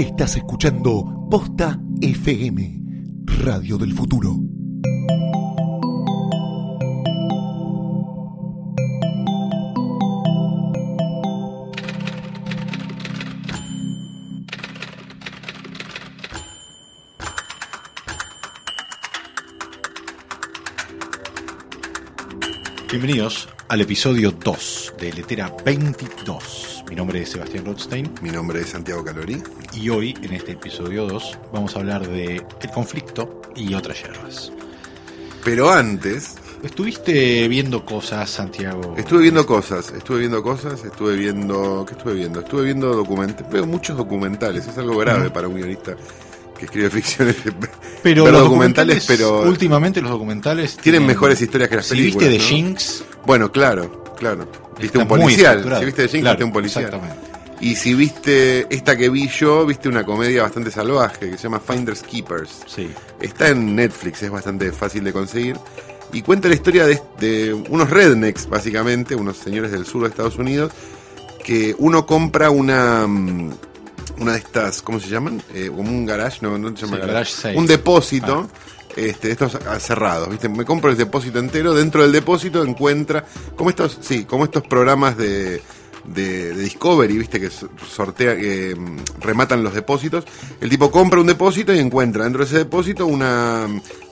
Estás escuchando Posta FM, Radio del Futuro. Bienvenidos al episodio 2 de Letera 22. Mi nombre es Sebastián Rothstein Mi nombre es Santiago Calori. y hoy en este episodio 2 vamos a hablar de el conflicto y otras hierbas. Pero antes, ¿Estuviste viendo cosas, Santiago? estuve viendo cosas, estuve viendo cosas, estuve viendo... ¿Qué estuve viendo? Estuve viendo documentales, veo muchos documentales, es algo grave para un guionista que escribe ficciones. pero los documentales, pero últimamente los documentales tienen mejores historias que las películas. viste de ¿no? Jinx, Bueno, claro, claro. Viste está un policial, si viste de Jinx, Claro, viste un policial. Exactamente. Y si viste esta que vi yo, viste una comedia bastante salvaje que se llama Finders Keepers. Sí. Está en Netflix, es bastante fácil de conseguir. Y cuenta la historia de, de unos rednecks, básicamente, unos señores del sur de Estados Unidos, que uno compra una mm, una de estas, ¿cómo se llaman? Eh, como un garage, no, no se llama Sí, garage. garage. Un depósito. Este, estos ah, cerrados, ¿viste? Me compro el depósito entero, dentro del depósito encuentra, como estos, sí, como estos programas de, de, de Discovery, ¿viste? Que so- sortea, que mm, rematan los depósitos. El tipo compra un depósito y encuentra dentro de ese depósito una,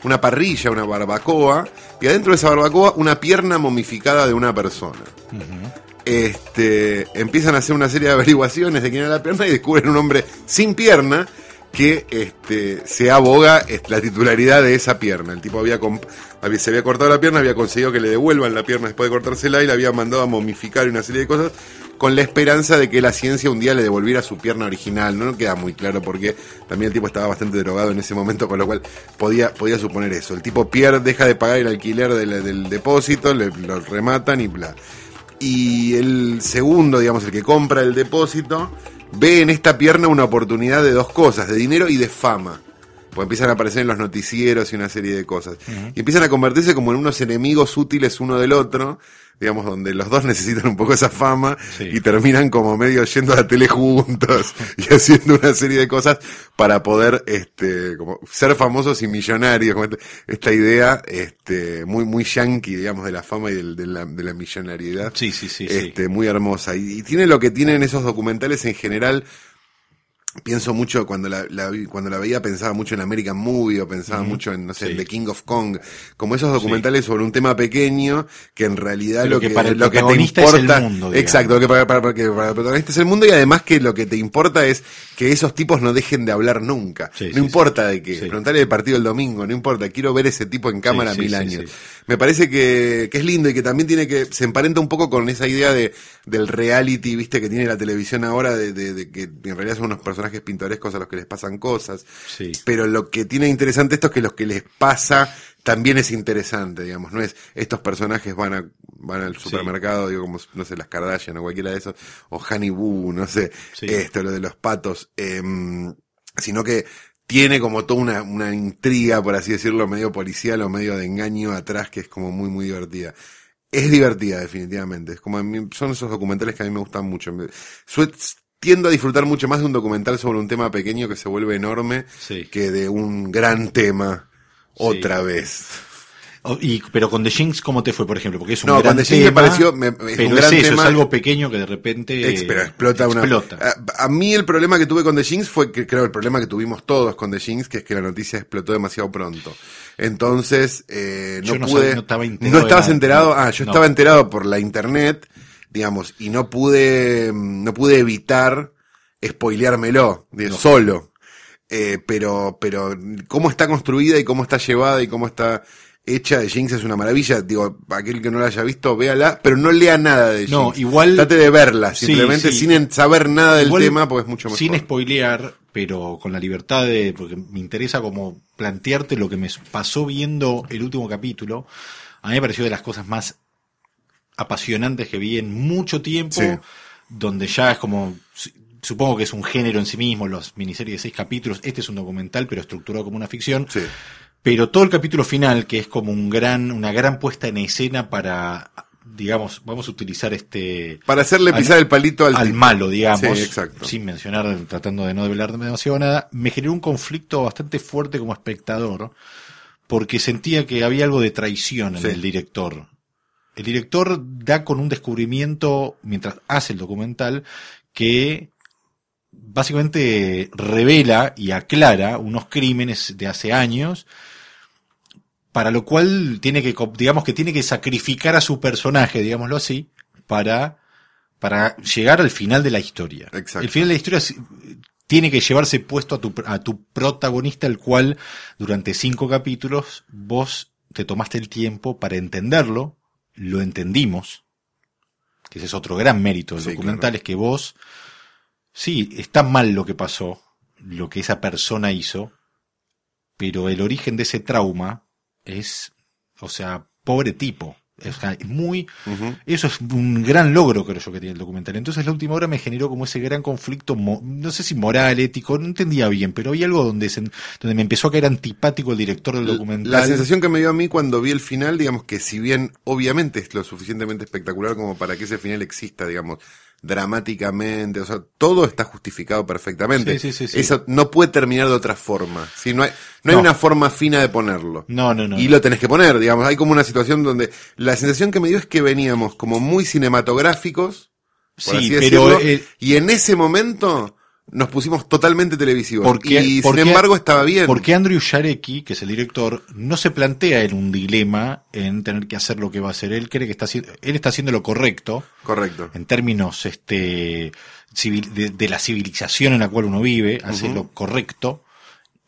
una parrilla, una barbacoa, y adentro de esa barbacoa una pierna momificada de una persona. Este, empiezan a hacer una serie de averiguaciones de quién era la pierna y descubren un hombre sin pierna que este, se aboga la titularidad de esa pierna. El tipo había, se había cortado la pierna, había conseguido que le devuelvan la pierna después de cortársela y la había mandado a momificar y una serie de cosas con la esperanza de que la ciencia un día le devolviera su pierna original. No, queda muy claro porque también el tipo estaba bastante drogado en ese momento, con lo cual podía, podía suponer eso. El tipo pierde, deja de pagar el alquiler del, del depósito, le, lo rematan y bla. Y el segundo, digamos, el que compra el depósito, ve en esta pierna una oportunidad de dos cosas, de dinero y de fama. Porque empiezan a aparecer en los noticieros y una serie de cosas. Y empiezan a convertirse como en unos enemigos útiles uno del otro, digamos, donde los dos necesitan un poco esa fama Sí. y terminan como medio yendo a la tele juntos y haciendo una serie de cosas para poder este como ser famosos y millonarios este- esta idea este muy muy yankee digamos de la fama y del- de, la, de la millonariedad Sí, sí, sí, sí. este muy hermosa y, y tiene lo que tienen esos documentales en general pienso mucho cuando la, la cuando la veía pensaba mucho en American Movie o pensaba mucho en no sé Sí. en The King of Kong como esos documentales sobre un tema pequeño que en realidad lo que que, para el lo que te es el importa mundo, digamos. exacto lo que para, para- para que para el protagonista es el mundo y además que lo que te importa es que esos tipos no dejen de hablar nunca. Sí, no importa de qué preguntarle del partido el domingo no importa quiero ver ese tipo en cámara mil años. Me parece que, que es lindo y que también tiene que se emparenta un poco con esa idea de del reality viste que tiene la televisión ahora de, de- de que en realidad son unos personajes pintorescos a los que les pasan cosas Sí. pero lo que tiene interesante esto es que lo que les pasa también es interesante digamos no es estos personajes van a van al supermercado digo como no sé las Kardashian o cualquiera de esos o Honey Boo no sé Sí. esto lo de los patos em, sino que tiene como toda una, una intriga, por así decirlo, medio policial o medio de engaño atrás que es como muy, muy divertida. Es divertida, definitivamente. Es como mí- son esos documentales que a mí me gustan mucho. Sue- tiendo a disfrutar mucho más de un documental sobre un tema pequeño que se vuelve enorme Sí. que de un gran tema otra vez. O- y, pero con The Jinx, ¿cómo te fue, por ejemplo? Porque es un No, gran con The Jinx me pareció- me- es un pero gran es eso, tema. es algo pequeño que de repente Ex- pero explota una. A, a mí el problema que tuve con The Jinx fue que creo el problema que tuvimos todos con The Jinx, que es que la noticia explotó demasiado pronto. Entonces, eh, no Yo no pude. sabía- no estaba enterado ¿No estabas enterado? Ah, yo no. estaba enterado por la internet, digamos, y no pude, no pude evitar spoileármelo, de, solo. Eh, pero, pero, cómo está construida y cómo está llevada y cómo está hecha de Jinx es una maravilla. Digo, aquel que no la haya visto, véala, pero no lea nada de Jinx. No, igual- Trate de verla, simplemente sí. sin saber nada del tema, porque es mucho mejor. Sin spoilear, pero con la libertad de, porque me interesa como plantearte lo que me pasó viendo el último capítulo. A mí me pareció de las cosas más apasionantes que vi en mucho tiempo, Sí. donde ya es como, su- supongo que es un género en sí mismo, los miniseries de seis capítulos, este es un documental, pero estructurado como una ficción. Sí. Pero todo el capítulo final, que es como un gran, una gran puesta en escena para digamos, vamos a utilizar este... Para hacerle al- pisar el palito al, al malo, digamos, Sí, exacto. sin mencionar, tratando de no develar demasiado nada, me generó un conflicto bastante fuerte como espectador, porque sentía que había algo de traición en el director. El director da con un descubrimiento, mientras hace el documental, que básicamente revela y aclara unos crímenes de hace años, para lo cual tiene que, digamos que tiene que sacrificar a su personaje, digámoslo así, para, para llegar al final de la historia. Exacto. El final de la historia es- tiene que llevarse puesto a tu, a tu protagonista, el cual durante cinco capítulos vos te tomaste el tiempo para entenderlo, lo entendimos, que ese es otro gran mérito del Sí, documental, claro. es que vos, sí, está mal lo que pasó, lo que esa persona hizo, pero el origen de ese trauma es, o sea, pobre tipo. Es muy, eso es un gran logro, creo yo, que tiene el documental. Entonces, la última hora me generó como ese gran conflicto, mo- no sé si moral, ético, no entendía bien, pero había algo donde, se- donde me empezó a caer antipático el director del documental. La sensación que me dio a mí cuando vi el final, digamos que si bien obviamente es lo suficientemente espectacular como para que ese final exista, digamos, dramáticamente, o sea, todo está justificado perfectamente. Sí, sí, sí, sí. Eso no puede terminar de otra forma. Si no hay, no hay una forma fina de ponerlo. No, no, no. y lo tenés que poner, digamos. Hay como una situación donde la sensación que me dio es que veníamos como muy cinematográficos, por pero eh, y en ese momento nos pusimos totalmente televisivos. Porque- y porque- sin embargo estaba bien. Porque Andrew Jarecki, que es el director, no se plantea en un dilema en tener que hacer lo que va a hacer. Él cree que está haciendo, él está haciendo lo correcto Correcto. en términos este civil- de, de la civilización en la cual uno vive, hace lo correcto.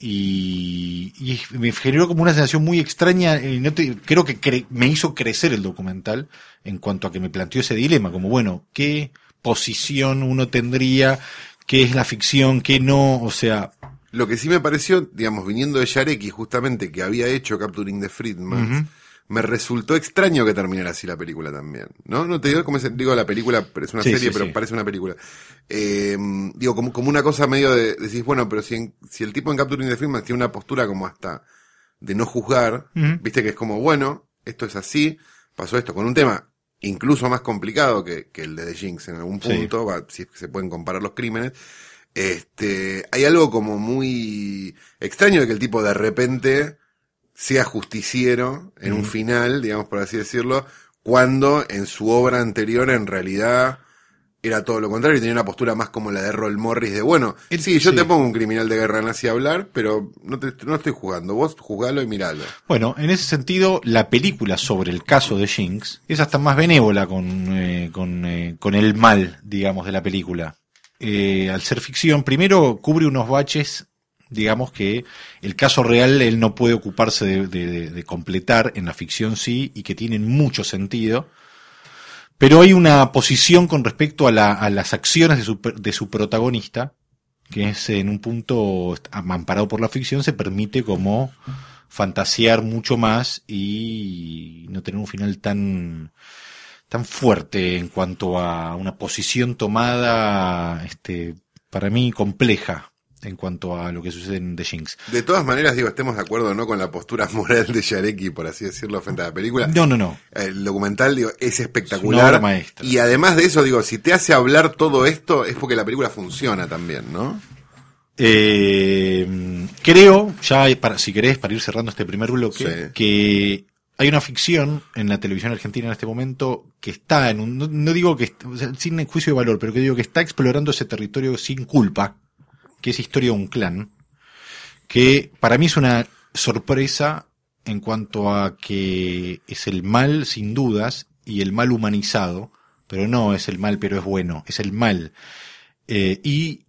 Y, y me generó como una sensación muy extraña, y no te- creo que cre- me hizo crecer el documental en cuanto a que me planteó ese dilema, como bueno, ¿qué posición uno tendría? ¿Qué es la ficción? ¿Qué no? O sea, Lo que sí me pareció, digamos, viniendo de Yarecki, justamente, que había hecho Capturing the Friedman, me resultó extraño que terminara así la película también. ¿No? No te digo como es, digo la película, pero es una Sí, serie, sí, pero sí. parece una película. Eh, digo, como, como una cosa medio de, decís, bueno, pero si, en- si el tipo en Capturing the Friedman tiene una postura como hasta de no juzgar, viste que es como, bueno, esto es así, pasó esto, con un tema incluso más complicado que, que el de The Jinx en algún Sí. punto, va, si es que se pueden comparar los crímenes, este, hay algo como muy extraño de que el tipo de repente sea justiciero en un final, digamos por así decirlo, cuando en su obra anterior en realidad era todo lo contrario y tenía una postura más como la de Roll Morris de, bueno, El- sí, yo sí. te pongo un criminal de guerra nazi a hablar, pero no, te, no estoy jugando, vos jugalo y miralo. Bueno, en ese sentido, la película sobre el caso de Jinx es hasta más benévola con, eh, con, eh, con el mal, digamos, de la película. Eh, al ser ficción, primero cubre unos baches, digamos que el caso real él no puede ocuparse de, de- de- de completar, en la ficción sí, y que tienen mucho sentido. Pero hay una posición con respecto a, la- las acciones de su, de su protagonista, que es en un punto amparado por la ficción, se permite como fantasear mucho más y no tener un final tan tan fuerte en cuanto a una posición tomada este para mí compleja en cuanto a lo que sucede en The Jinx. De todas maneras, digo, estemos de acuerdo no con la postura moral de Yarecki, por así decirlo, frente a la película. No, no, no. El documental, digo, es Es una espectacular. obra maestra. Y además de eso, digo, si te hace hablar todo esto, es porque la película funciona también, ¿no? Eh, creo, ya para, si querés, para ir cerrando este primer bloque, Sí. que hay una ficción en la televisión argentina en este momento que está en un, no, no digo que, o sea, sin juicio de valor, pero que digo que está explorando ese territorio sin culpa, que es historia de un clan, que para mí es una sorpresa en cuanto a que es el mal sin dudas y el mal humanizado, pero no es el mal pero es bueno, es el mal. Eh, y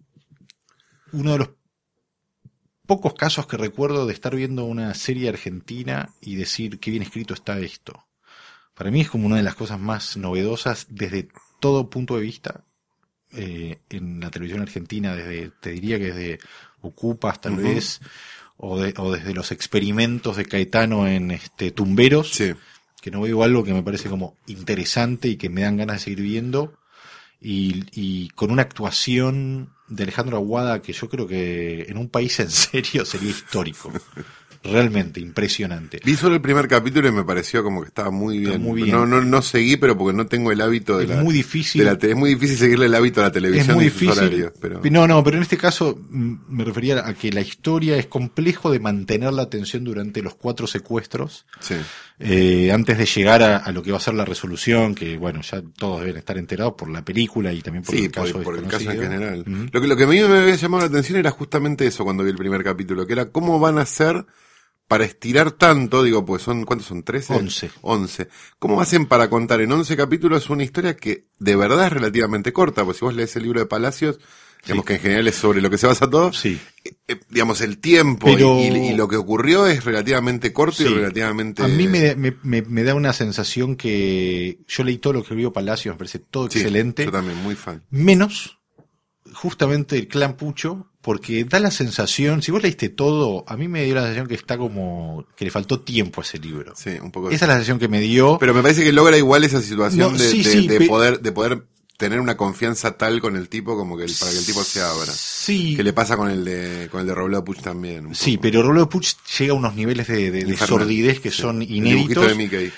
uno de los pocos casos que recuerdo de estar viendo una serie argentina y decir qué bien escrito está esto. Para mí es como una de las cosas más novedosas desde todo punto de vista eh, en la televisión argentina, desde, te diría que desde Ocupas tal vez, o, de- o desde los experimentos de Caetano en este Tumberos, Sí. que no veo algo que me parece como interesante y que me dan ganas de seguir viendo. Y, y con una actuación de Alejandro Aguada que yo creo que en un país en serio sería histórico. realmente impresionante. Vi solo el primer capítulo y me pareció como que estaba muy Está bien. muy bien. No, no, no seguí, pero porque no tengo el hábito de Es la. muy difícil. de la es muy difícil seguirle el hábito a la Es televisión muy y sus difícil. horarios. Pero... No, no, pero en este caso mm, me refería a que la historia es complejo de mantener la atención durante los cuatro secuestros. Sí. eh, antes de llegar a, a lo que va a ser la resolución, que bueno, ya todos deben estar enterados por la película y también por Sí, el caso por, por el caso en general. Lo, que, lo que a mí me había llamado la atención era justamente eso cuando vi el primer capítulo, que era cómo van a hacer para estirar tanto, digo, pues son, ¿cuántos son? ¿13? Once. 11. ¿Cómo hacen para contar en 11 capítulos una historia que de verdad es relativamente corta? Pues si vos lees el libro de Palacios, digamos Sí. que en general es sobre lo que se basa todo, Sí. eh, digamos, el tiempo Pero- y, y- y lo que ocurrió es relativamente corto y relativamente... A mí me, me, me- me da una sensación que yo leí todo lo que vio Palacios, me parece todo Sí, excelente, Yo también, muy fan. menos justamente el clan Pucho, porque da la sensación, si vos leíste todo, a mí me dio la sensación que está como, que le faltó tiempo a ese libro. Sí, un poco. Esa es la sensación que me dio. Pero me parece que logra igual esa situación No, de, sí, de- sí, de pe- poder, de poder tener una confianza tal con el tipo como que el- para que el tipo se abra. Sí, Que le pasa con el de, con el de Robledo Puch también. sí, pero Rollo Puch llega a unos niveles de, sordidez que Sí. son El dibujito inéditos. de Mickey.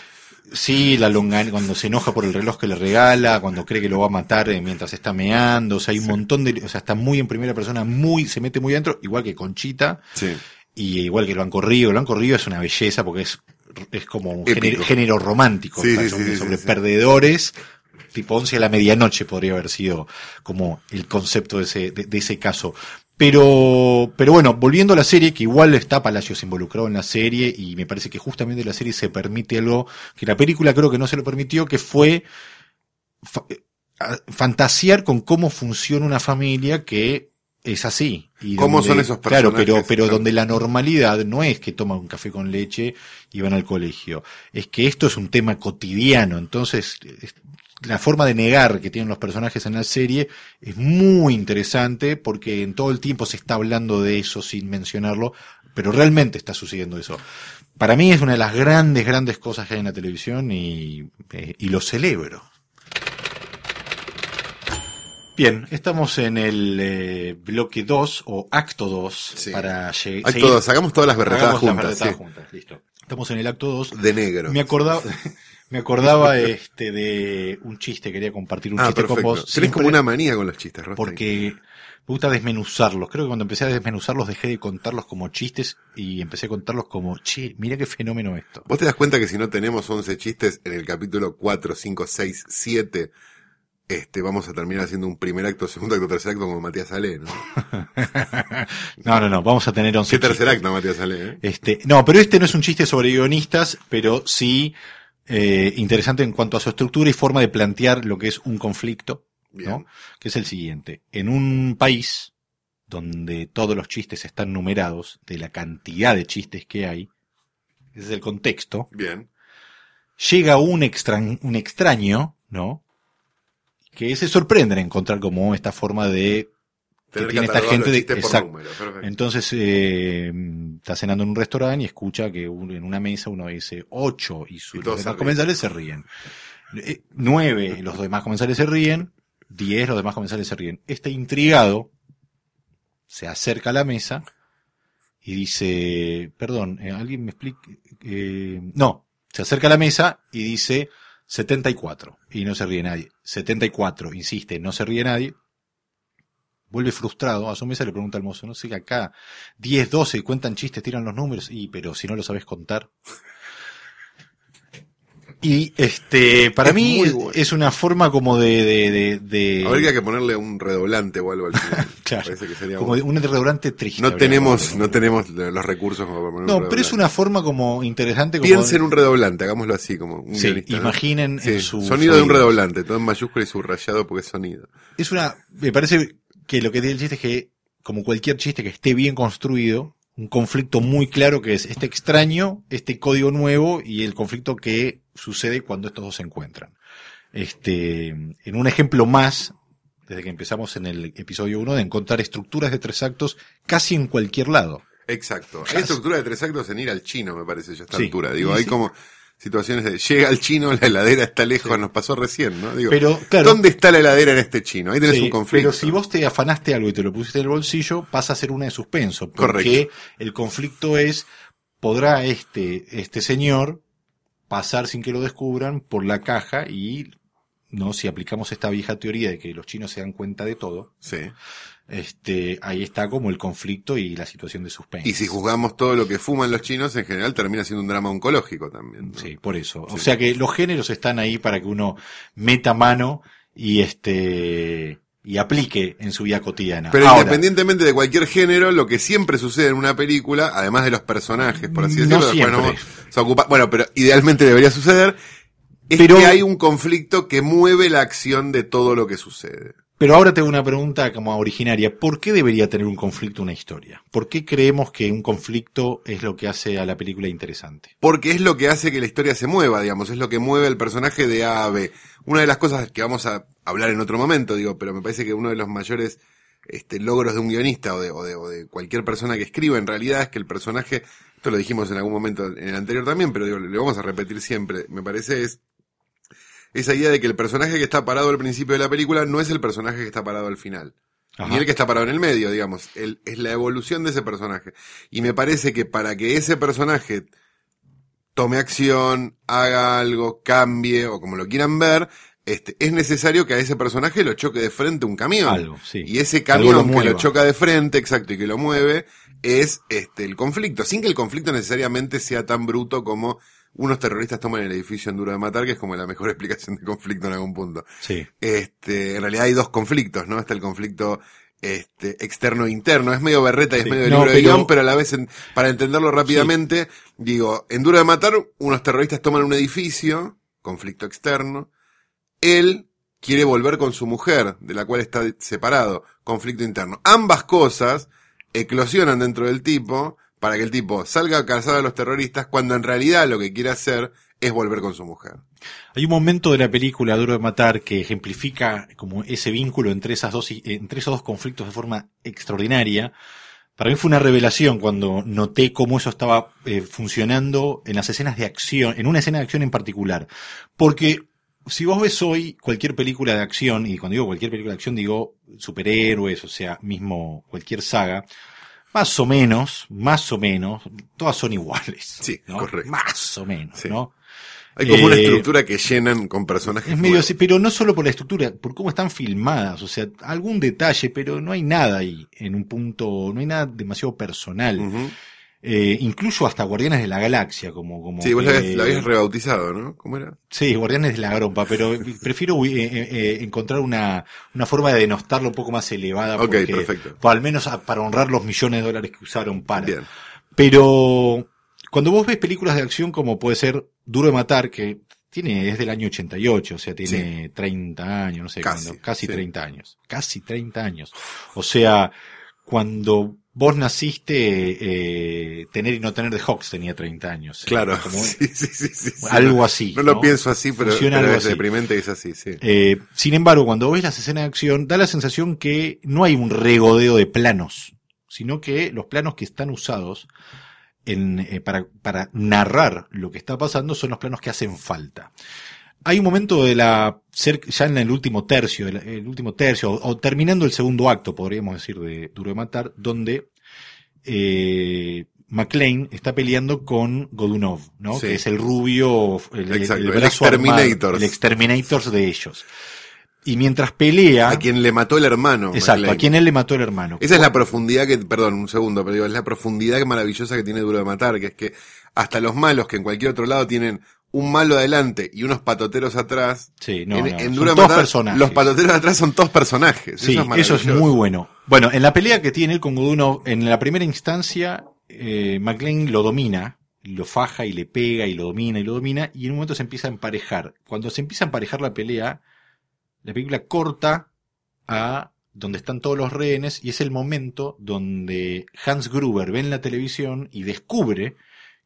Sí, la longa, cuando se enoja por el reloj que le regala, cuando cree que lo va a matar eh, mientras está meando, o sea, hay un montón de, o sea, está muy en primera persona, muy, se mete muy adentro, igual que Conchita, Sí. y igual que el Banco Río, el Banco Río es una belleza porque es, es como un género, género romántico, Sí, está sí, sobre, perdedores, tipo 11 a la medianoche podría haber sido como el concepto de ese, de, de ese caso. Pero, pero bueno, volviendo a la serie, que igual está Palacios involucrado en la serie, y me parece que justamente la serie se permite algo que la película creo que no se lo permitió, que fue fa- eh, fantasear con cómo funciona una familia que es así. Y ¿Cómo donde- son esos Claro, pero, personajes? pero Claro. donde la normalidad no es que toman un café con leche y van al colegio, es que esto es un tema cotidiano, entonces es- la forma de negar que tienen los personajes en la serie es muy interesante porque en todo el tiempo se está hablando de eso sin mencionarlo, pero realmente está sucediendo eso. Para mí es una de las grandes, grandes cosas que hay en la televisión y, eh, y lo celebro. Bien, estamos en el eh, bloque 2 o acto 2 Sí. para lle- Hay seguir- todos, hagamos todas las berretadas hagamos las juntas. berretadas sí. juntas, listo. Estamos en el acto 2 De negro. me acordaba, me acordaba este de un chiste, quería compartir un ah, chiste perfecto. con vos. Tenés como una manía con los chistes, Rostein. Porque me gusta desmenuzarlos. Creo que cuando empecé a desmenuzarlos dejé de contarlos como chistes y empecé a contarlos como, che, mira qué fenómeno esto. ¿Vos te das cuenta que si no tenemos 11 chistes en el capítulo 4, 5, 6, 7, este, vamos a terminar haciendo un primer acto, segundo acto, tercer acto como Matías Ale, ¿no? No, no, no, vamos a tener 11 ¿Qué tercer chistes. acto, Matías Ale, eh? Este, no, pero este no es un chiste sobre guionistas, pero sí eh, interesante en cuanto a su estructura y forma de plantear lo que es un conflicto, Bien. ¿no? Que es el siguiente. En un país donde todos los chistes están numerados, de la cantidad de chistes que hay, ese es el contexto, Bien. llega un extraño, ¿no? Que se sorprende en encontrar como esta forma de que tiene esta gente de exacto. número. Entonces eh, está cenando en un restaurante y escucha que un- en una mesa uno dice ocho y, su- Y todos los demás comensales se ríen. Eh, nueve, los demás comensales se ríen. Diez, los demás comensales se ríen. Este intrigado se acerca a la mesa y dice, perdón, eh, alguien me explica, eh, no, se acerca a la mesa y dice 74 y no se ríe nadie. 74, insiste, no se ríe nadie. Vuelve frustrado a su mesa y le pregunta al mozo, no sé, acá 10, 12 cuentan chistes, tiran los números, y pero si no lo sabes contar. Y este, para Es mí es, bueno. es una forma como de, de, de, de- A ver que ponerle un redoblante o algo al final. Claro. Parece que sería como un restaurante triste. No habría tenemos, no tenemos los recursos como para poner un No, pero es redoblante. una forma como interesante. Como Piensen en un redoblante, hagámoslo así, como un Sí, guionista, ¿no? imaginen Sí, en su sonido de un redoblante, todo en mayúscula y subrayado porque es sonido. Es una, me parece que lo que tiene el chiste es que, como cualquier chiste que esté bien construido, un conflicto muy claro que es este extraño, este código nuevo y el conflicto que sucede cuando estos dos se encuentran. Este, en un ejemplo más, desde que empezamos en el episodio 1, de encontrar estructuras de tres actos casi en cualquier lado. Exacto. Hay estructura de tres actos en ir al chino, me parece, yo a esta Sí. altura. Digo, hay como situaciones de, llega el chino, la heladera está lejos, nos pasó recién, ¿no? Digo, Pero, claro. ¿dónde está la heladera en este chino? Ahí tenés Sí, un conflicto. Pero si vos te afanaste algo y te lo pusiste en el bolsillo, pasa a ser una de suspenso. Porque Correcto. el conflicto es podrá este, este señor pasar sin que lo descubran por la caja y no si aplicamos esta vieja teoría de que los chinos se dan cuenta de todo, Sí. Este, ahí está como el conflicto y la situación de suspense. Y si juzgamos todo lo que fuman los chinos, en general termina siendo un drama oncológico también. ¿no? Sí, por eso. O sea que los géneros están ahí para que uno meta mano y este y aplique en su vida cotidiana. Pero Ahora, independientemente de cualquier género, lo que siempre sucede en una película, además de los personajes, por así No decirlo, después siempre. vamos a ocupar- bueno, pero idealmente debería suceder, es Pero- que hay un conflicto que mueve la acción de todo lo que sucede. Pero ahora tengo una pregunta como originaria. ¿Por qué debería tener un conflicto una historia? ¿Por qué creemos que un conflicto es lo que hace a la película interesante? Porque es lo que hace que la historia se mueva, digamos, es lo que mueve el personaje de A a B. Una de las cosas que vamos a hablar en otro momento, digo, pero me parece que uno de los mayores este, logros de un guionista o de, o, de, o de cualquier persona que escriba en realidad es que el personaje, esto lo dijimos en algún momento en el anterior también, pero digo, le vamos a repetir siempre, me parece es esa idea de que el personaje que está parado al principio de la película no es el personaje que está parado al final. Ajá. Ni el que está parado en el medio, digamos. El- es la evolución de ese personaje. Y me parece que para que ese personaje tome acción, haga algo, cambie, o como lo quieran ver, este, es necesario que a ese personaje lo choque de frente un camión. Algo, sí. Y ese lo camión que lo choca de frente, exacto, y que lo mueve, es este el conflicto. Sin que el conflicto necesariamente sea tan bruto como unos terroristas toman el edificio en Duro de Matar, que es como la mejor explicación de conflicto en algún punto. Sí. Este, en realidad hay dos conflictos, ¿no? Está el conflicto este, externo e interno. Es medio berreta y es medio de No, libro de pero- guion, pero a la vez, en- para entenderlo rápidamente, digo, en Duro de Matar, unos terroristas toman un edificio, conflicto externo. Él quiere volver con su mujer, de la cual está separado, conflicto interno. Ambas cosas eclosionan dentro del tipo para que el tipo salga a cazar a los terroristas cuando en realidad lo que quiere hacer es volver con su mujer. Hay un momento de la película Duro de Matar que ejemplifica como ese vínculo entre esas dos, entre esos dos conflictos de forma extraordinaria. Para mí fue una revelación cuando noté cómo eso estaba eh, funcionando en las escenas de acción, en una escena de acción en particular. Porque si vos ves hoy cualquier película de acción, y cuando digo cualquier película de acción digo superhéroes, o sea, mismo cualquier saga, más o menos, más o menos, todas son iguales. Sí, ¿no? correcto. Más o menos, Sí. ¿no? Hay como una Eh, estructura que llenan con personajes. Es medio así, pero no solo por la estructura, por cómo están filmadas, o sea, algún detalle, pero no hay nada ahí, en un punto, no hay nada demasiado personal. Eh, incluso hasta Guardianes de la Galaxia, como, como. Sí, vos la habías, la habías rebautizado, ¿no? ¿Cómo era? Sí, Guardianes de la Grompa, pero prefiero eh, eh, eh, encontrar una, una forma de denostarlo un poco más elevada. Ok, porque- perfecto. o al menos a- para honrar los millones de dólares que usaron para. Bien. Pero cuando vos ves películas de acción como puede ser Duro de Matar, que tiene, es del año 88, o sea, tiene 30 años, no sé Casi, cuándo, casi sí. 30 años, casi 30 años. O sea, cuando vos naciste, eh, tener y no tener de Hawks tenía 30 años. Claro. Como Sí, sí, sí, algo así. No lo pienso así, pero, pero algo es así. deprimente y es así, sí. Eh, sin embargo, cuando ves las escenas de acción, da la sensación que no hay un regodeo de planos, sino que los planos que están usados en, eh, para, para narrar lo que está pasando son los planos que hacen falta. Hay un momento de la, ya en el último tercio, el, el último tercio, o, o terminando el segundo acto, podríamos decir, de Duro de Matar, donde eh, McLean está peleando con Godunov, ¿no? Sí. Que es el rubio, el, Exacto, el el brazo armado, Exterminators. el Exterminators de ellos. Y mientras pelea, A quien le mató el hermano. exacto, McLean. a quien él le mató el hermano. Esa es la profundidad que, perdón, un segundo, pero digo, es la profundidad maravillosa que tiene Duro de Matar, que es que hasta los malos que en cualquier otro lado tienen un malo adelante y unos patoteros atrás, Sí, no, en, no, en todos Matar, personajes. los patoteros atrás son todos personajes. Sí, eso es, eso es muy bueno. Bueno, en la pelea que tiene él con Godunov, en la primera instancia, eh, McLean lo domina, lo faja y le pega y lo domina y lo domina, y en un momento se empieza a emparejar. Cuando se empieza a emparejar la pelea, la película corta a donde están todos los rehenes, y es el momento donde Hans Gruber ve en la televisión y descubre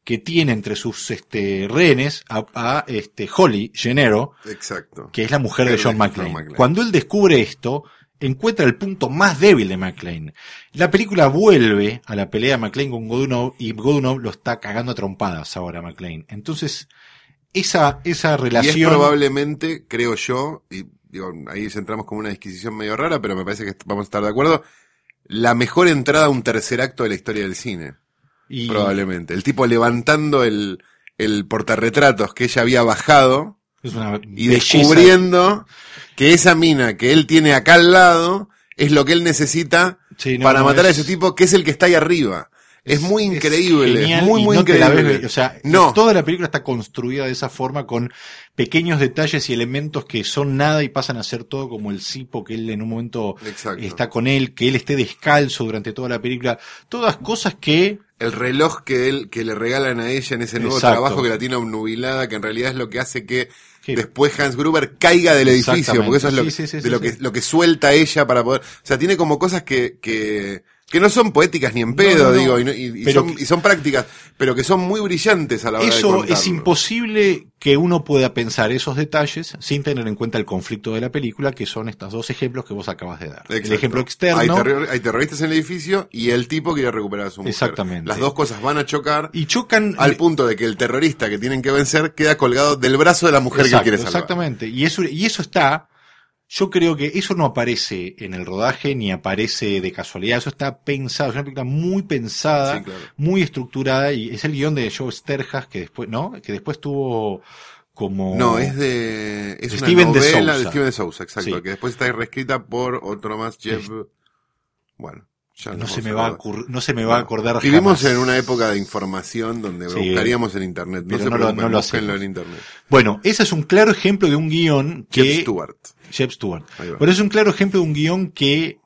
que tiene entre sus este, rehenes a, a, este, Holly Gennaro, Exacto. que es la mujer de John de John McClane. McClane. Cuando él descubre esto, encuentra el punto más débil de McClane. La película vuelve a la pelea de McClane con Godunov y Godunov lo está cagando a trompadas ahora a McClane. Entonces, esa, esa Y es relación... probablemente, creo yo, y digo, ahí entramos como una disquisición medio rara, pero me parece que vamos a estar de acuerdo, la mejor entrada a un tercer acto de la historia del cine. Y- Probablemente. El tipo levantando el, el portarretratos que ella había bajado Es una y descubriendo que esa mina que él tiene acá al lado es lo que él necesita Sí, no, para no, matar a es- ese tipo que es el que está ahí arriba. Es, muy es increíble, genial muy, muy no increíble. ves- o sea, no, toda la película está construida de esa forma con pequeños detalles y elementos que son nada y pasan a ser todo como el cipo que él en un momento Exacto. está con él, que él esté descalzo durante toda la película. Todas cosas que el reloj que él, que le regalan a ella en ese nuevo Exacto. trabajo que la tiene obnubilada, que en realidad es lo que hace que Sí. después Hans Gruber caiga del edificio, porque eso es lo, Sí, sí, sí, de lo que, lo que suelta ella para poder, o sea, tiene como cosas que, que, que no son poéticas ni en pedo, no, no. digo, y, no- y- Pero son, que- y son prácticas, pero que son muy brillantes a la hora de eso contarlo. es imposible que uno pueda pensar esos detalles sin tener en cuenta el conflicto de la película, que son estos dos ejemplos que vos acabas de dar. El ejemplo externo Hay, terror- hay terroristas en el edificio y el tipo quiere recuperar a su mujer. Exactamente. Las dos cosas van a chocar y chocan al punto de que el terrorista que tienen que vencer queda colgado del brazo de la mujer Exacto, que quiere salvar. Exactamente. Y eso, y eso está, yo creo que eso no aparece en el rodaje ni aparece de casualidad. Eso está pensado, es una película muy pensada, Sí, claro. muy estructurada y es el guion de Joe Sterjas que después, ¿no? Que después tuvo como... No, es de. Es De una Steven novela de Sousa. Steven de Sousa, exacto. Sí. Que después está reescrita por otro más, Jeff. Bueno, ya no se me va a no se me va a acordar Vivimos jamás. en una época de información donde Sí. buscaríamos en internet. No se no lo- no lo en internet. Bueno, ese es un claro ejemplo de un guion que... Jeff Stewart. Jeb Stewart. Pero es un claro ejemplo de un guion que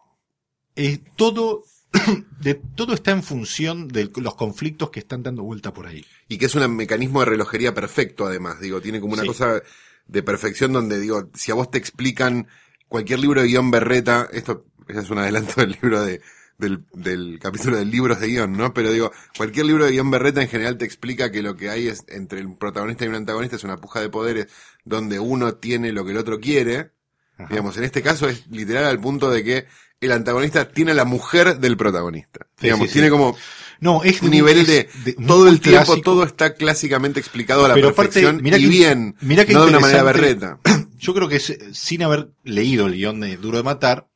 eh, todo, de, todo está en función de los conflictos que están dando vuelta por ahí. Y que es un mecanismo de relojería perfecto, además. Digo, tiene como una Sí. cosa de perfección donde, digo, si a vos te explican cualquier libro de guion berreta, esto ya es un adelanto del libro de, del, del capítulo de libros de guion, ¿no? Pero digo, cualquier libro de guion berreta en general te explica que lo que hay es entre el protagonista y un antagonista es una puja de poderes donde uno tiene lo que el otro quiere. Ajá. Digamos, en este caso es literal al punto de que el antagonista tiene a la mujer del protagonista. Sí, Digamos, sí, sí. tiene como No, es un nivel es de, todo el tiempo, todo está clásicamente explicado a la Pero aparte, perfección mirá y que- bien, mirá que no de una manera berreta. Yo creo que es, sin haber leído el guion de Duro de Matar,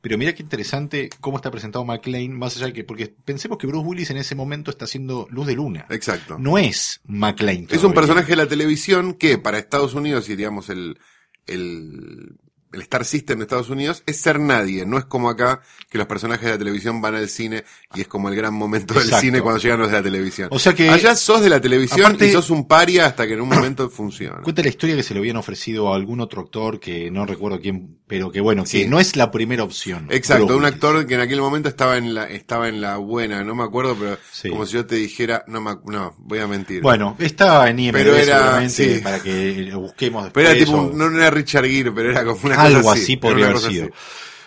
pero mira qué interesante cómo está presentado McLean, más allá de que, porque pensemos que Bruce Willis en ese momento está haciendo Luz de Luna. Exacto. No es McLean. es un personaje de la televisión que para Estados Unidos y digamos el, el, el Star System de Estados Unidos es ser nadie. No es como acá que los personajes de la televisión van al cine y es como el gran momento del Exacto. cine cuando llegan los de la televisión. O sea que- Allá sos de la televisión Aparte- y sos un paria hasta que en un momento funciona. Cuenta la historia que se le habían ofrecido a algún otro actor que no recuerdo quién, pero que bueno, que Sí. no es la primera opción. Exacto, un actor que en aquel momento estaba en la, estaba en la buena, no me acuerdo, pero Sí. como si yo te dijera, no, me, no, voy a mentir. Bueno, estaba en IMDb Pero era- sí. para que lo busquemos después. pero era tipo, un- no era Richard Gere, pero era como una algo así, podría haber sido. así.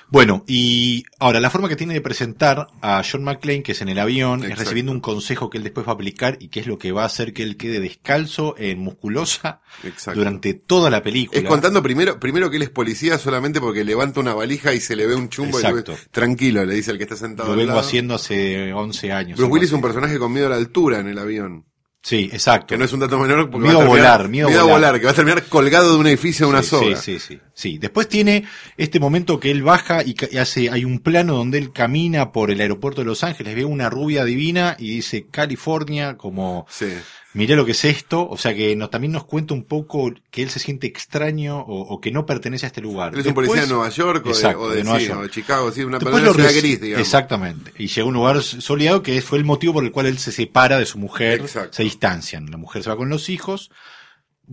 Bueno, y ahora la forma que tiene de presentar a John McClane, que es en el avión, es recibiendo un consejo que él después va a aplicar y que es lo que va a hacer que él quede descalzo en musculosa Exacto. durante toda la película. Es contando primero, primero que él es policía solamente porque levanta una valija y se le ve un chumbo y ve- tranquilo, le dice el que está sentado Lo al vengo lado. haciendo hace 11 años. Bruce Willis es un personaje con miedo a la altura en el avión. Sí, exacto. Que no es un dato menor porque Miedo va a terminar- volar, miedo a a volar. volar, que va a terminar colgado de un edificio de una sí, soga. Sí, sí, sí, sí. Después tiene este momento que él baja y hace, hay un plano donde él camina por el aeropuerto de Los Ángeles, ve una rubia divina y dice California, como, Sí. Mirá lo que es esto, o sea que nos, también nos cuenta un poco que él se siente extraño o, o que no pertenece a este lugar. Él es un policía de Nueva York o de, o de, de Nueva sí, York. o de Chicago, sí, una persona gris, digamos. Exactamente. Y llega a un lugar soleado que fue el motivo por el cual él se separa de su mujer, Exacto. se distancian. La mujer se va con los hijos.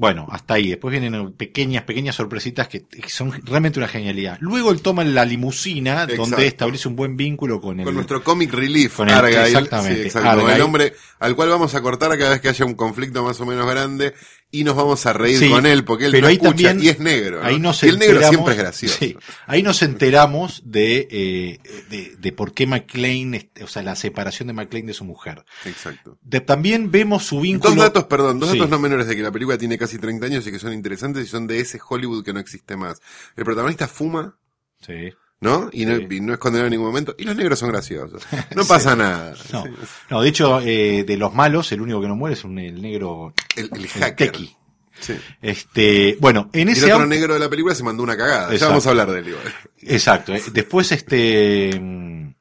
Bueno, hasta ahí. Después vienen pequeñas, pequeñas sorpresitas que son realmente una genialidad. Luego él toma la limusina, Exacto. donde establece un buen vínculo con el... Con nuestro comic relief, Con el- Argyle. exactamente, Sí, exacto, con Argyle. el hombre al cual vamos a cortar cada vez que haya un conflicto más o menos grande y nos vamos a reír Sí, con él porque él pero no ahí escucha también- y es negro. ¿no? Ahí nos y el negro siempre es gracioso. Sí, ahí nos enteramos de, eh, de, de por qué McLean, este, o sea, la separación de McLean de su mujer. Exacto. De- también vemos su vínculo. Dos datos, perdón, dos datos no menores de que la película tiene casi 30 años y que son interesantes y son de ese Hollywood que no existe más. El protagonista fuma, Sí. ¿no? Y no, y no es condenado en ningún momento. Y los negros son graciosos. No pasa nada. No, no, de hecho, eh, de los malos, el único que no muere es un, el negro El, el el hacker. Tequi. Sí. Este, bueno, en Y el ese otro negro de la película se mandó una cagada. Ya vamos a hablar de él igual. Exacto. eh, Después, este, mm,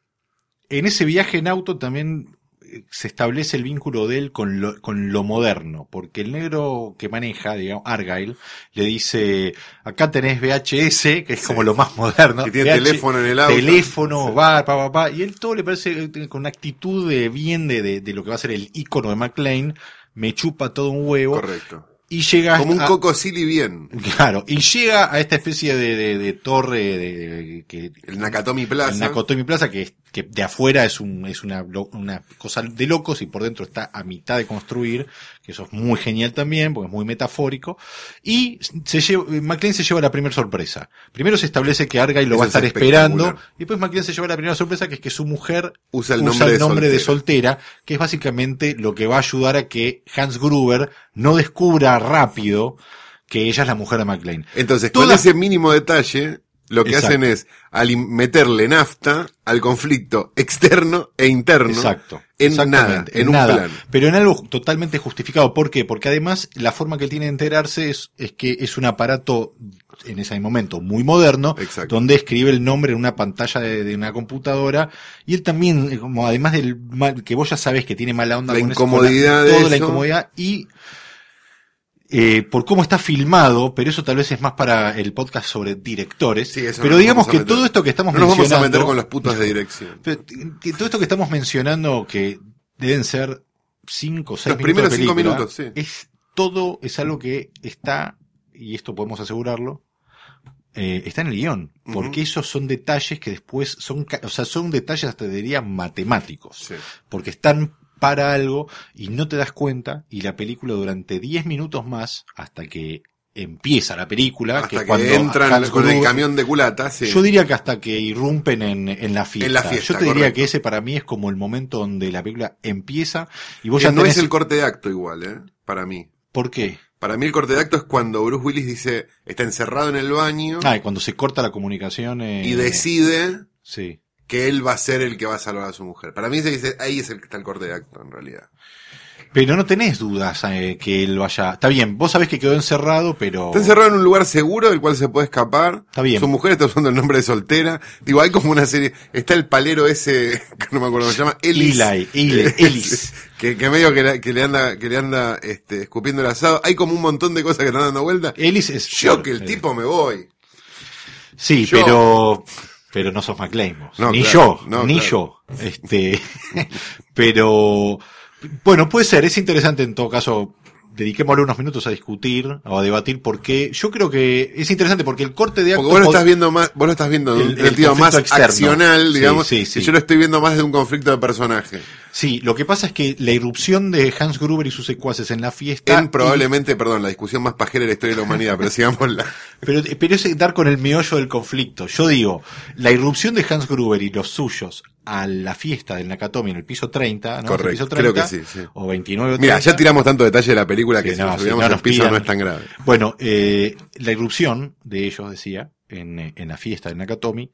en ese viaje en auto también se establece el vínculo de él con lo, con lo moderno, porque el negro que maneja, digamos, Argyle, le dice, acá tenés VHS, que es como lo más moderno. Que tiene VH, teléfono en el auto. Teléfono, Sí. va, pa, pa, pa, y él todo le parece eh, con una actitud de bien de, de, de lo que va a ser el icono de McLean, me chupa todo un huevo, Correcto. y llega Como un a- Coco Silly bien. Claro, y llega a esta especie de, de- de torre de, de- que El Nakatomi Plaza. el Nakatomi Plaza, que, que de afuera es, un, es una, una cosa de locos y por dentro está a mitad de construir, que eso es muy genial también, porque es muy metafórico. Y se lleva, McLean se lleva la primera sorpresa. Primero se establece que Argyle lo Eso va a es estar esperando, y después McLean se lleva la primera sorpresa, que es que su mujer Usa el nombre de soltera, que es básicamente lo que va a ayudar a que Hans Gruber no descubra rápido que ella es la mujer de McLean. Entonces, Toda- con ese mínimo detalle, lo que Exacto. hacen es alim- meterle nafta al conflicto externo e interno. Exacto. En nada, en un nada, plan. Pero en algo totalmente justificado. ¿Por qué? Porque además la forma que él tiene de enterarse es, es que es un aparato en ese momento muy moderno, Exacto. donde escribe el nombre en una pantalla de, de una computadora. Y él también, eh, como además del mal, que vos ya sabés que tiene mala onda La con eso, incomodidad de toda la eso. incomodidad y eh, por cómo está filmado, pero eso tal vez es más para el podcast sobre directores. Sí, eso pero no digamos que todo esto que estamos No nos vamos a mencionando. meter con los putos de dirección. Pero, que todo esto que estamos mencionando, que deben ser cinco o seis Los primeros minutos de cinco película, minutos, sí. es todo, es algo que está, y esto podemos asegurarlo, eh, está en el guion. Porque esos son detalles que después son, o sea, son detalles hasta diría matemáticos. Sí. Porque están para algo y no te das cuenta y la película durante 10 minutos más, hasta que empieza la película, Hasta que, que, cuando entran con el camión de culata, sí. yo diría que hasta que irrumpen en, en la fiesta. En la fiesta, Yo te diría que ese para mí es como el momento donde la película empieza y vos Que ya no tenés... es el corte de acto igual, ¿eh? Para mí. ¿Por qué? Para mí el corte de acto es cuando Bruce Willis dice, está encerrado en el baño Ah, y cuando se corta la comunicación... eh, y decide Sí. Que él va a ser el que va a salvar a su mujer. Para mí ese- ahí es el que está el corte de acto, en realidad. Pero no tenés dudas eh, que él vaya... Está bien, vos sabés que quedó encerrado, pero... Está encerrado en un lugar seguro del cual se puede escapar. Está bien. Su mujer está usando el nombre de soltera. Digo, hay como una serie. Está el palero ese, que no me acuerdo cómo se llama, Ellis. Eli, Eli, Ellis. que, que medio que, le- que le anda, que le anda este, escupiendo el asado. Hay como un montón de cosas que están dando vuelta. Ellis es... Yo que el eh, tipo me voy. Sí, yo- pero... Pero no sos McLean. No, ni claro, yo, no, ni claro. yo. Este, pero, bueno, puede ser, es interesante en todo caso, dediquémosle unos minutos a discutir o a debatir porque yo creo que es interesante porque el corte de acto Porque vos lo estás viendo más, vos lo estás viendo en El- un sentido más externo. accional, Sí, digamos. sí, y sí. yo lo estoy viendo más de un conflicto de personaje. Sí, lo que pasa es que la irrupción de Hans Gruber y sus secuaces en la fiesta En probablemente, perdón, la discusión más pajera de la historia de la humanidad, pero sigamos la. Pero, pero es dar con el meollo del conflicto. Yo digo, la irrupción de Hans Gruber y los suyos a la fiesta del Nakatomi en el piso 30, ¿no? Correcto, El creo 30, que sí, sí. O 29 o 30. Mira, ya tiramos tanto detalle de la película que Sí, si no, nos sí, subíamos no nos piso pidan. no es tan grave. Bueno, eh, la irrupción de ellos, decía, en, en la fiesta del Nakatomi,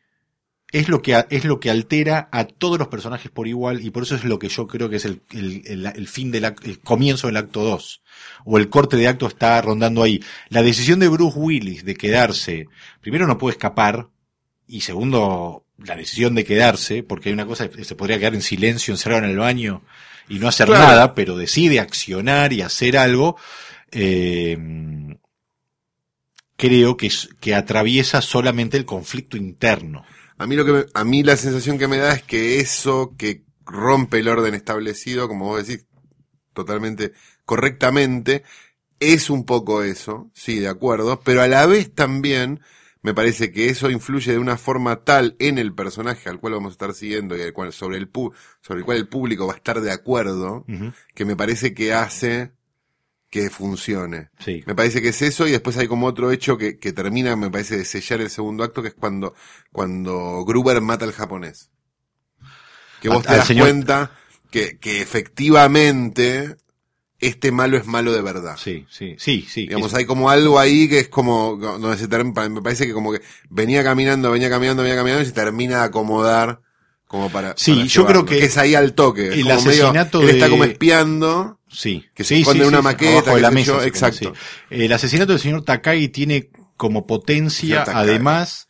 es lo que es lo que altera a todos los personajes por igual y por eso es lo que yo creo que es el, el, el- el fin del el comienzo del acto 2 o el corte de acto está rondando ahí. La decisión de Bruce Willis de quedarse, primero no puede escapar y segundo la decisión de quedarse porque hay una cosa que se podría quedar en silencio encerrado en el baño y no hacer Claro. nada, pero decide accionar y hacer algo. Eh, creo que, que atraviesa solamente el conflicto interno. A mí lo que me- a mí la sensación que me da es que eso que rompe el orden establecido, como vos decís, totalmente correctamente, es un poco eso, sí, de acuerdo, pero a la vez también me parece que eso influye de una forma tal en el personaje al cual vamos a estar siguiendo y al cual, sobre el pu- sobre el cual el público va a estar de acuerdo, que me parece que hace que funcione. Sí. Me parece que es eso y después hay como otro hecho que, que termina, me parece, de sellar el segundo acto, que es cuando, cuando Gruber mata al japonés. Que vos Al- te das señor- cuenta que, que efectivamente este malo es malo de verdad. Sí, sí, sí, sí. Digamos, eso. hay como algo ahí que es como, donde se termina, me parece que como que venía caminando, venía caminando, venía caminando y se termina de acomodar como para. Sí, para yo creo que es ahí al toque. el como medio- asesinato él está de- como espiando. Sí. que se sí, esconde sí, una sí, maqueta, abajo de la mesa. yo, exacto. El asesinato del señor Takagi tiene como potencia, además,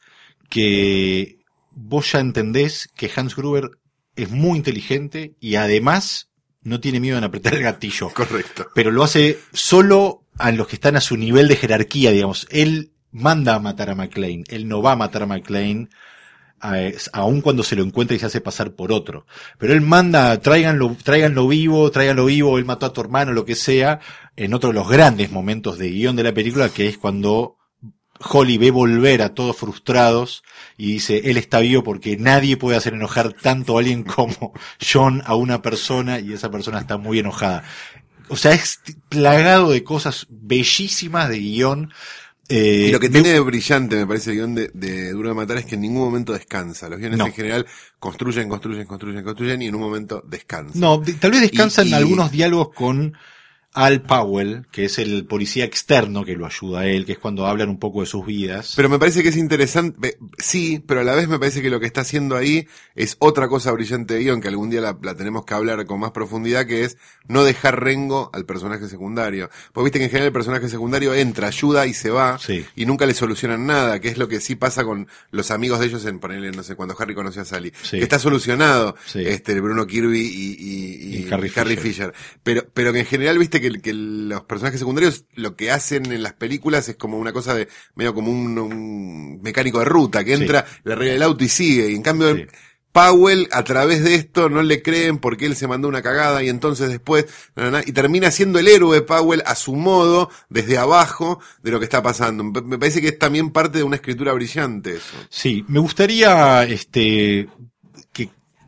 que vos ya entendés que Hans Gruber es muy inteligente y además no tiene miedo en apretar el gatillo. Correcto. Pero lo hace solo a los que están a su nivel de jerarquía, digamos. Él manda a matar a McLean. Él no va a matar a McLean, aun cuando se lo encuentra y se hace pasar por otro. Pero él manda, tráiganlo, tráiganlo vivo, tráiganlo vivo, él mató a tu hermano, lo que sea, en otro de los grandes momentos de guion de la película, que es cuando Holly ve volver a todos frustrados y dice, él está vivo porque nadie puede hacer enojar tanto a alguien como John a una persona y esa persona está muy enojada. O sea, es plagado de cosas bellísimas de guion. Eh, Y lo que tiene de brillante, me parece, el guion de, de Duro de Matar es que en ningún momento descansa. Los guiones No. en general construyen, construyen, construyen, construyen y en un momento descansan. No, tal vez descansan Y- y- algunos diálogos con Al Powell, que es el policía externo que lo ayuda a él, que es cuando hablan un poco de sus vidas. Pero me parece que es interesante, sí, pero a la vez me parece que lo que está haciendo ahí es otra cosa brillante de guion, que algún día la, la tenemos que hablar con más profundidad, que es no dejar rengo al personaje secundario. Porque viste que en general el personaje secundario entra, ayuda y se va, Sí. y nunca le solucionan nada, que es lo que sí pasa con los amigos de ellos en ponerle, no sé, cuando Harry conoció a Sally. Sí. Que está solucionado, Sí. este, Bruno Kirby y, y- y Y Harry Fisher. Fisher. Pero, pero que en general, viste que, que los personajes secundarios lo que hacen en las películas es como una cosa de, medio como un, un mecánico de ruta, que Sí. entra, le arregla el auto y sigue. Y en cambio, Sí. Powell, a través de esto, no le creen porque él se mandó una cagada y entonces después, na, na, na, y termina siendo el héroe Powell a su modo, desde abajo, de lo que está pasando. Me parece que es también parte de una escritura brillante eso. Sí, me gustaría, este,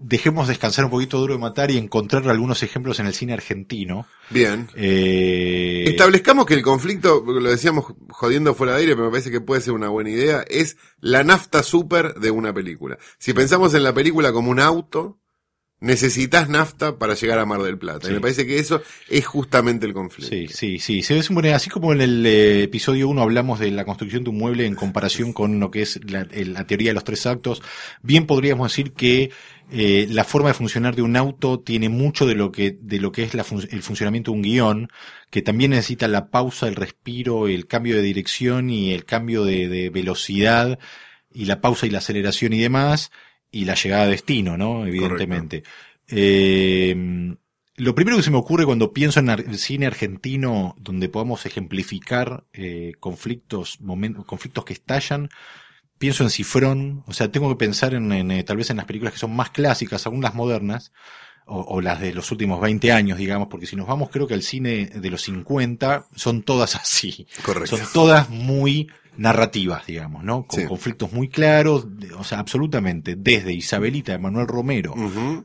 dejemos descansar un poquito duro de matar y encontrar algunos ejemplos en el cine argentino. Bien. Eh, Establezcamos que el conflicto, lo decíamos jodiendo fuera de aire, pero me parece que puede ser una buena idea, es la nafta super de una película. Si pensamos en la película como un auto, necesitas nafta para llegar a Mar del Plata. Y me parece que eso es justamente el conflicto. Sí, sí, sí. Se es así como en el eh, episodio 1 hablamos de la construcción de un mueble en comparación con lo que es la teoría de los tres actos, bien podríamos decir que eh, la forma de funcionar de un auto tiene mucho de lo que, de lo que es la fun- el funcionamiento de un guion, que también necesita la pausa, el respiro, el cambio de dirección y el cambio de, de velocidad y la pausa y la aceleración y demás, y la llegada a destino, ¿no? Evidentemente. Eh, lo primero que se me ocurre cuando pienso en ar- cine argentino donde podamos ejemplificar eh, conflictos, momen- conflictos que estallan, pienso en Cifrón, o sea, tengo que pensar en, en, eh, tal vez en las películas que son más clásicas, aún las modernas, o, o las de los últimos 20 años, digamos, porque si nos vamos creo que al cine de los 50 son todas así. Correcto. Son todas muy narrativas, digamos, ¿no? Con Sí. conflictos muy claros, o sea, absolutamente, desde Isabelita de Manuel Romero,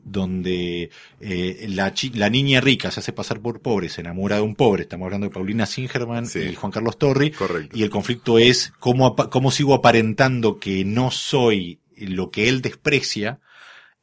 donde eh, la, la niña rica se hace pasar por pobre, se enamora de un pobre, estamos hablando de Paulina Singerman Sí. y Juan Carlos Torri, Correcto. y el conflicto es cómo, cómo sigo aparentando que no soy lo que él desprecia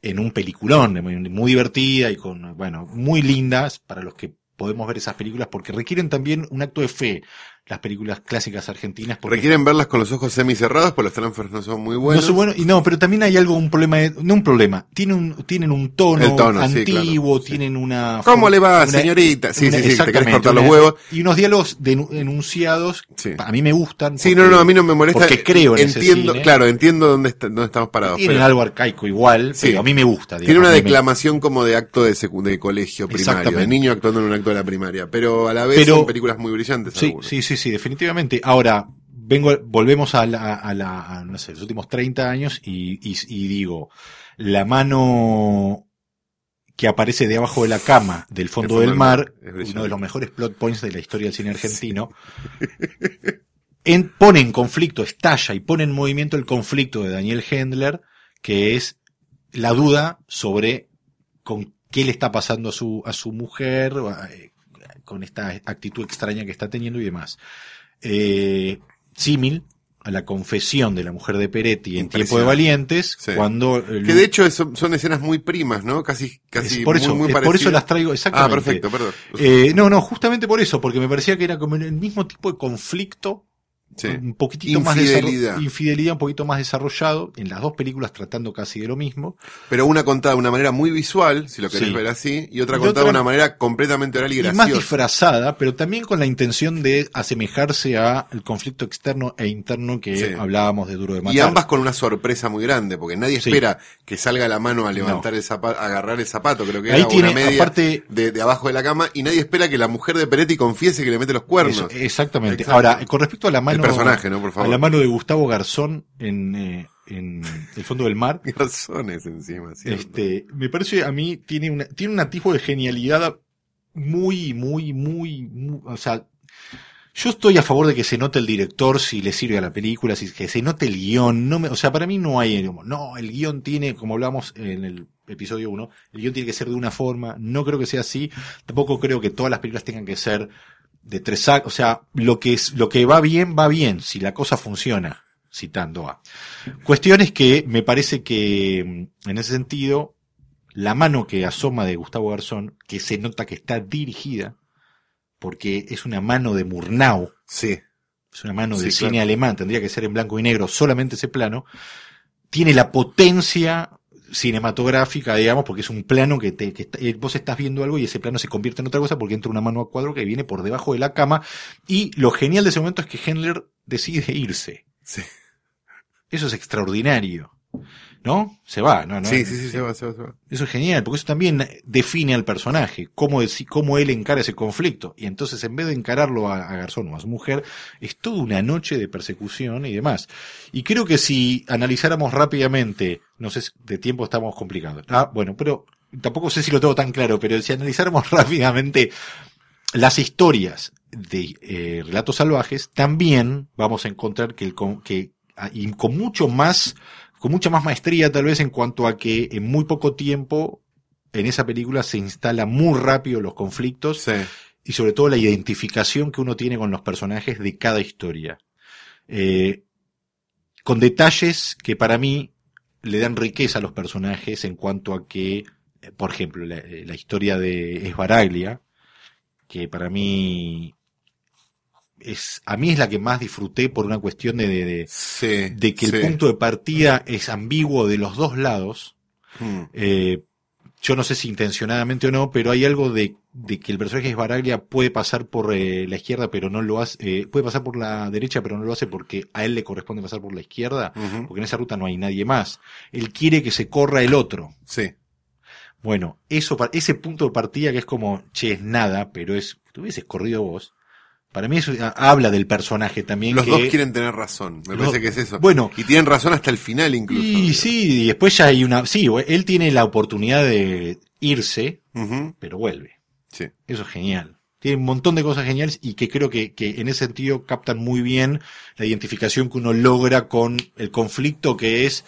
en un peliculón, muy, divertida y con, bueno, muy lindas para los que podemos ver esas películas porque requieren también un acto de fe, las películas clásicas argentinas. Porque Requieren verlas con los ojos semicerrados, porque los transfers no son muy buenos. no son buenos, y no, pero también hay algo, un problema, de- no un problema, tienen un, tienen un tono, sí, antiguo, sí. tienen una... ¿Cómo le va, una- señorita? Sí, una- sí, sí, te querés cortar los una- huevos. Y unos diálogos denu- enunciados, Sí. a mí me gustan. Sí, no, no, a mí no me molesta. Porque creo en ese Entiendo, cine. claro, entiendo dónde, está- dónde estamos parados. Tienen pero- algo arcaico igual, pero a mí me gusta. Tiene una me- declamación como de acto de, secu- de colegio primario, de niño actuando en un acto de la primaria, pero a la vez Pero- son películas muy brillantes. Sí, sí, sí, sí, definitivamente. Ahora, vengo, volvemos a la, a la, a, no sé, los últimos 30 años y, y, y digo, la mano que aparece debajo de la cama del fondo, fondo del mar, uno de los mejores plot points de la historia del cine argentino, en- pone en conflicto, estalla y pone en movimiento el conflicto de Daniel Hendler, que es la duda sobre con qué le está pasando a su, a su mujer, eh, con esta actitud extraña que está teniendo y demás. Eh, símil a la confesión de la mujer de Peretti en Tiempo de. Valientes, Sí. cuando... Que de hecho es- son, escenas muy primas, ¿no? Casi, casi es por eso, muy, muy es por eso las traigo Ah, exactamente. perfecto, perdón. Eh, no, no, justamente por eso, porque me parecía que era como el mismo tipo de conflicto Sí. un poquitito más Infidelidad. un poquito más desarrollado, en las dos películas tratando casi de lo mismo. Pero una contada de una manera muy visual, si lo querés Sí. ver así, y otra contada de otra- una manera completamente oral y y más graciosa. disfrazada, pero también con la intención de asemejarse a el conflicto externo e interno que Sí. hablábamos de Duro de Matar. Y ambas con una sorpresa muy grande, porque nadie espera que salga la mano a levantar el zapato, a agarrar el zapato, creo que Ahí era tiene, una media aparte- de, de abajo de la cama, y nadie espera que la mujer de Peretti confiese que le mete los cuernos. Eso, exactamente. Ahora, con respecto a la mano, El personaje, ¿no? Por favor. a la mano de Gustavo Garzón en, eh, en El fondo del mar, Garzones encima, ¿cierto? este, me parece a mí tiene una, tiene un atisbo de genialidad muy, muy, muy, muy- o sea, yo estoy a favor de que se note el director si le sirve a la película, si que se note el guion, no me, o sea, para mí no hay, no, el guion tiene, como hablamos en el episodio 1, el guion tiene que ser de una forma, no creo que sea así, tampoco creo que todas las películas tengan que ser de tres o sea, lo que es, lo que va bien, va bien, si la cosa funciona, citando a. Cuestión es que me parece que, mm, en ese sentido, la mano que asoma de Gustavo Garzón, que se nota que está dirigida, porque es una mano de Murnau, Sí. es una mano de cine alemán, tendría que ser en blanco y negro, solamente ese plano, tiene la potencia cinematográfica, digamos, porque es un plano que, te, que eh, vos estás viendo algo y ese plano se convierte en otra cosa porque entra una mano a cuadro que viene por debajo de la cama y lo genial de ese momento es que Hendler decide irse. Sí. Eso es extraordinario. ¿No? Se va, ¿no? no sí, sí, sí, se va, se va, se va. Eso es genial, porque eso también define al personaje, cómo, cómo él encara ese conflicto. Y entonces, en vez de encararlo a, a Garzón o a su mujer, es toda una noche de persecución y demás. Y creo que si analizáramos rápidamente, no sé, si de tiempo estamos complicados. Ah, bueno, pero tampoco sé si lo tengo tan claro, pero si analizáramos rápidamente las historias de eh, relatos salvajes, también vamos a encontrar que, el, que ah, y con mucho más, con mucha más maestría tal vez en cuanto a que en muy poco tiempo en esa película se instalan muy rápido los conflictos Sí. y sobre todo la identificación que uno tiene con los personajes de cada historia. Eh, con detalles que para mí le dan riqueza a los personajes en cuanto a que, por ejemplo, la, eh, la historia de Esbaraglia, que para mí es, a mí es la que más disfruté por una cuestión de, de, de- Sí. de que el punto de partida es ambiguo de los dos lados. Mm. Eh, yo no sé si intencionadamente o no, pero hay algo de, de que el personaje de Baraglia puede pasar por eh, la izquierda, pero no lo hace, eh, puede pasar por la derecha, pero no lo hace porque a él le corresponde pasar por la izquierda, porque en esa ruta no hay nadie más. Él quiere que se corra el otro. Sí. Bueno, eso, ese punto de partida que es como, che, es nada, pero es, tú hubieses corrido vos. Para mí eso ah, habla del personaje también. Los que- dos quieren tener razón. Me Los- parece que es eso. Bueno. Y tienen razón hasta el final incluso. Y sí, y después ya hay una, sí, él tiene la oportunidad de irse, pero vuelve. Sí. Eso es genial. Tiene un montón de cosas geniales y que creo que, que en ese sentido captan muy bien la identificación que uno logra con el conflicto que es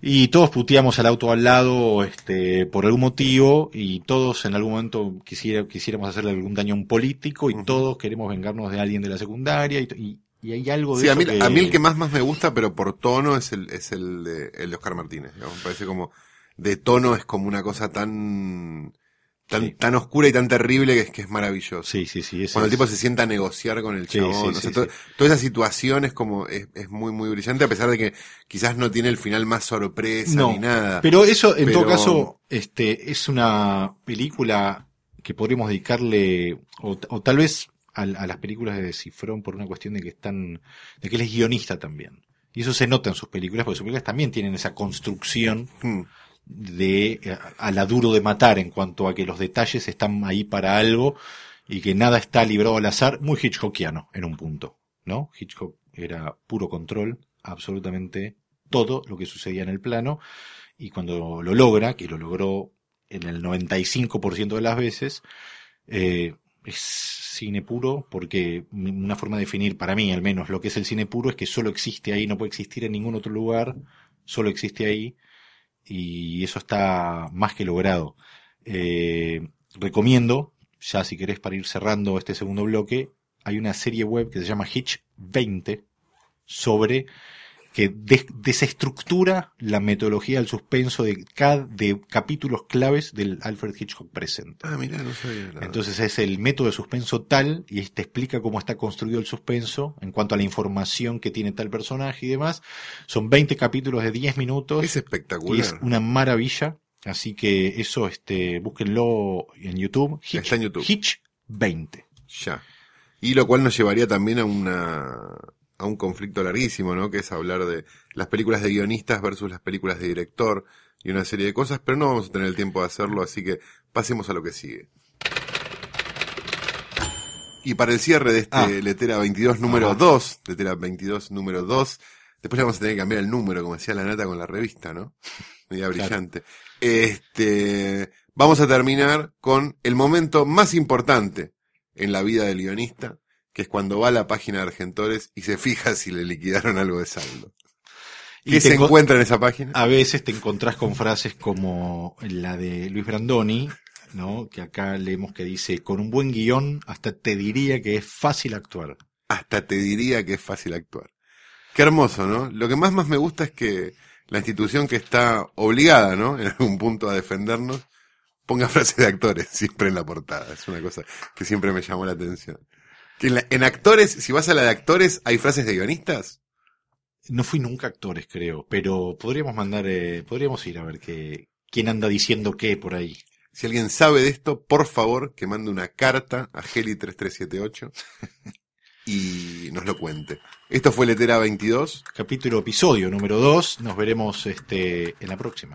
y todos puteamos al auto al lado este por algún motivo y todos en algún momento quisiera, quisiéramos hacerle algún daño a un político y todos queremos vengarnos de alguien de la secundaria y, y- y hay algo de Sí, a eso mí, que... a mí el que más, más me gusta, pero por tono, es el, es el de, el de Oscar Martínez. Me parece como, de tono es como una cosa tan, tan, Sí. tan oscura y tan terrible que es, que es maravilloso. Sí, sí, sí. Cuando el tipo se sienta a negociar con el chabón. sí, o sea, to-. Toda esa situación es como, es, es muy, muy brillante, a pesar de que quizás no tiene el final más sorpresa No, ni nada. Pero eso, en Pero- todo caso, este, es una película que podríamos dedicarle, o, o tal vez a, a las películas de Cifrón por una cuestión de que están, de que él es guionista también. Y eso se nota en sus películas, porque sus películas también tienen esa construcción Hmm. De a, a la duro de matar en cuanto a que los detalles están ahí para algo y que nada está librado al azar, muy Hitchcockiano en un punto, ¿no? Hitchcock era puro control, absolutamente todo lo que sucedía en el plano y cuando lo logra, que lo logró en el 95% de las veces, eh, es cine puro porque una forma de definir para mí al menos lo que es el cine puro es que solo existe ahí, no puede existir en ningún otro lugar, solo existe ahí y eso está más que logrado. Eh, recomiendo, ya si querés para ir cerrando este segundo bloque, hay una serie web que se llama Hitch 20 sobre que des- desestructura la metodología del suspenso de, cada, de capítulos claves del Alfred Hitchcock Present. Ah, mirá, no sabía. Entonces es el método de suspenso tal y te explica cómo está construido el suspenso en cuanto a la información que tiene tal personaje y demás. Son 20 capítulos de 10 minutos es y espectacular. es una maravilla. Así que eso, este, búsquenlo en YouTube. Hitch, Está en YouTube. Hitch 20. Ya. Y lo cual nos llevaría también a una a un conflicto larguísimo, ¿no? Que es hablar de las películas de guionistas versus las películas de director y una serie de cosas, pero no vamos a tener el tiempo de hacerlo, así que pasemos a lo que sigue. Y para el cierre de este Ah. Letera 22 número Ajá. 2, Letera 22 número 2, después le vamos a tener que cambiar el número, como decía la nata con la revista, ¿no? Media Claro. brillante. Este, vamos a terminar con el momento más importante en la vida del guionista, que es cuando va a la página de Argentores y se fija si le liquidaron algo de saldo. ¿Qué se encuentra en esa página? A veces te encontrás con frases como la de Luis Brandoni, ¿no? Que acá leemos que dice, con un buen guion hasta te diría que es fácil actuar. Hasta te diría que es fácil actuar. Qué hermoso, ¿no? Lo que más más me gusta es que la institución que está obligada, ¿no? En algún punto a defendernos, ponga frases de actores siempre en la portada. Es una cosa que siempre me llamó la atención. Que en, la- en actores, si vas a la de actores, ¿hay frases de guionistas? No fui nunca actores, creo, pero podríamos mandar, eh, podríamos ir a ver qué, quién anda diciendo qué por ahí. Si alguien sabe de esto, por favor, que mande una carta a Heli3378 y nos lo cuente. Esto fue Letera 22. Capítulo, episodio número 2. Nos veremos este, en la próxima.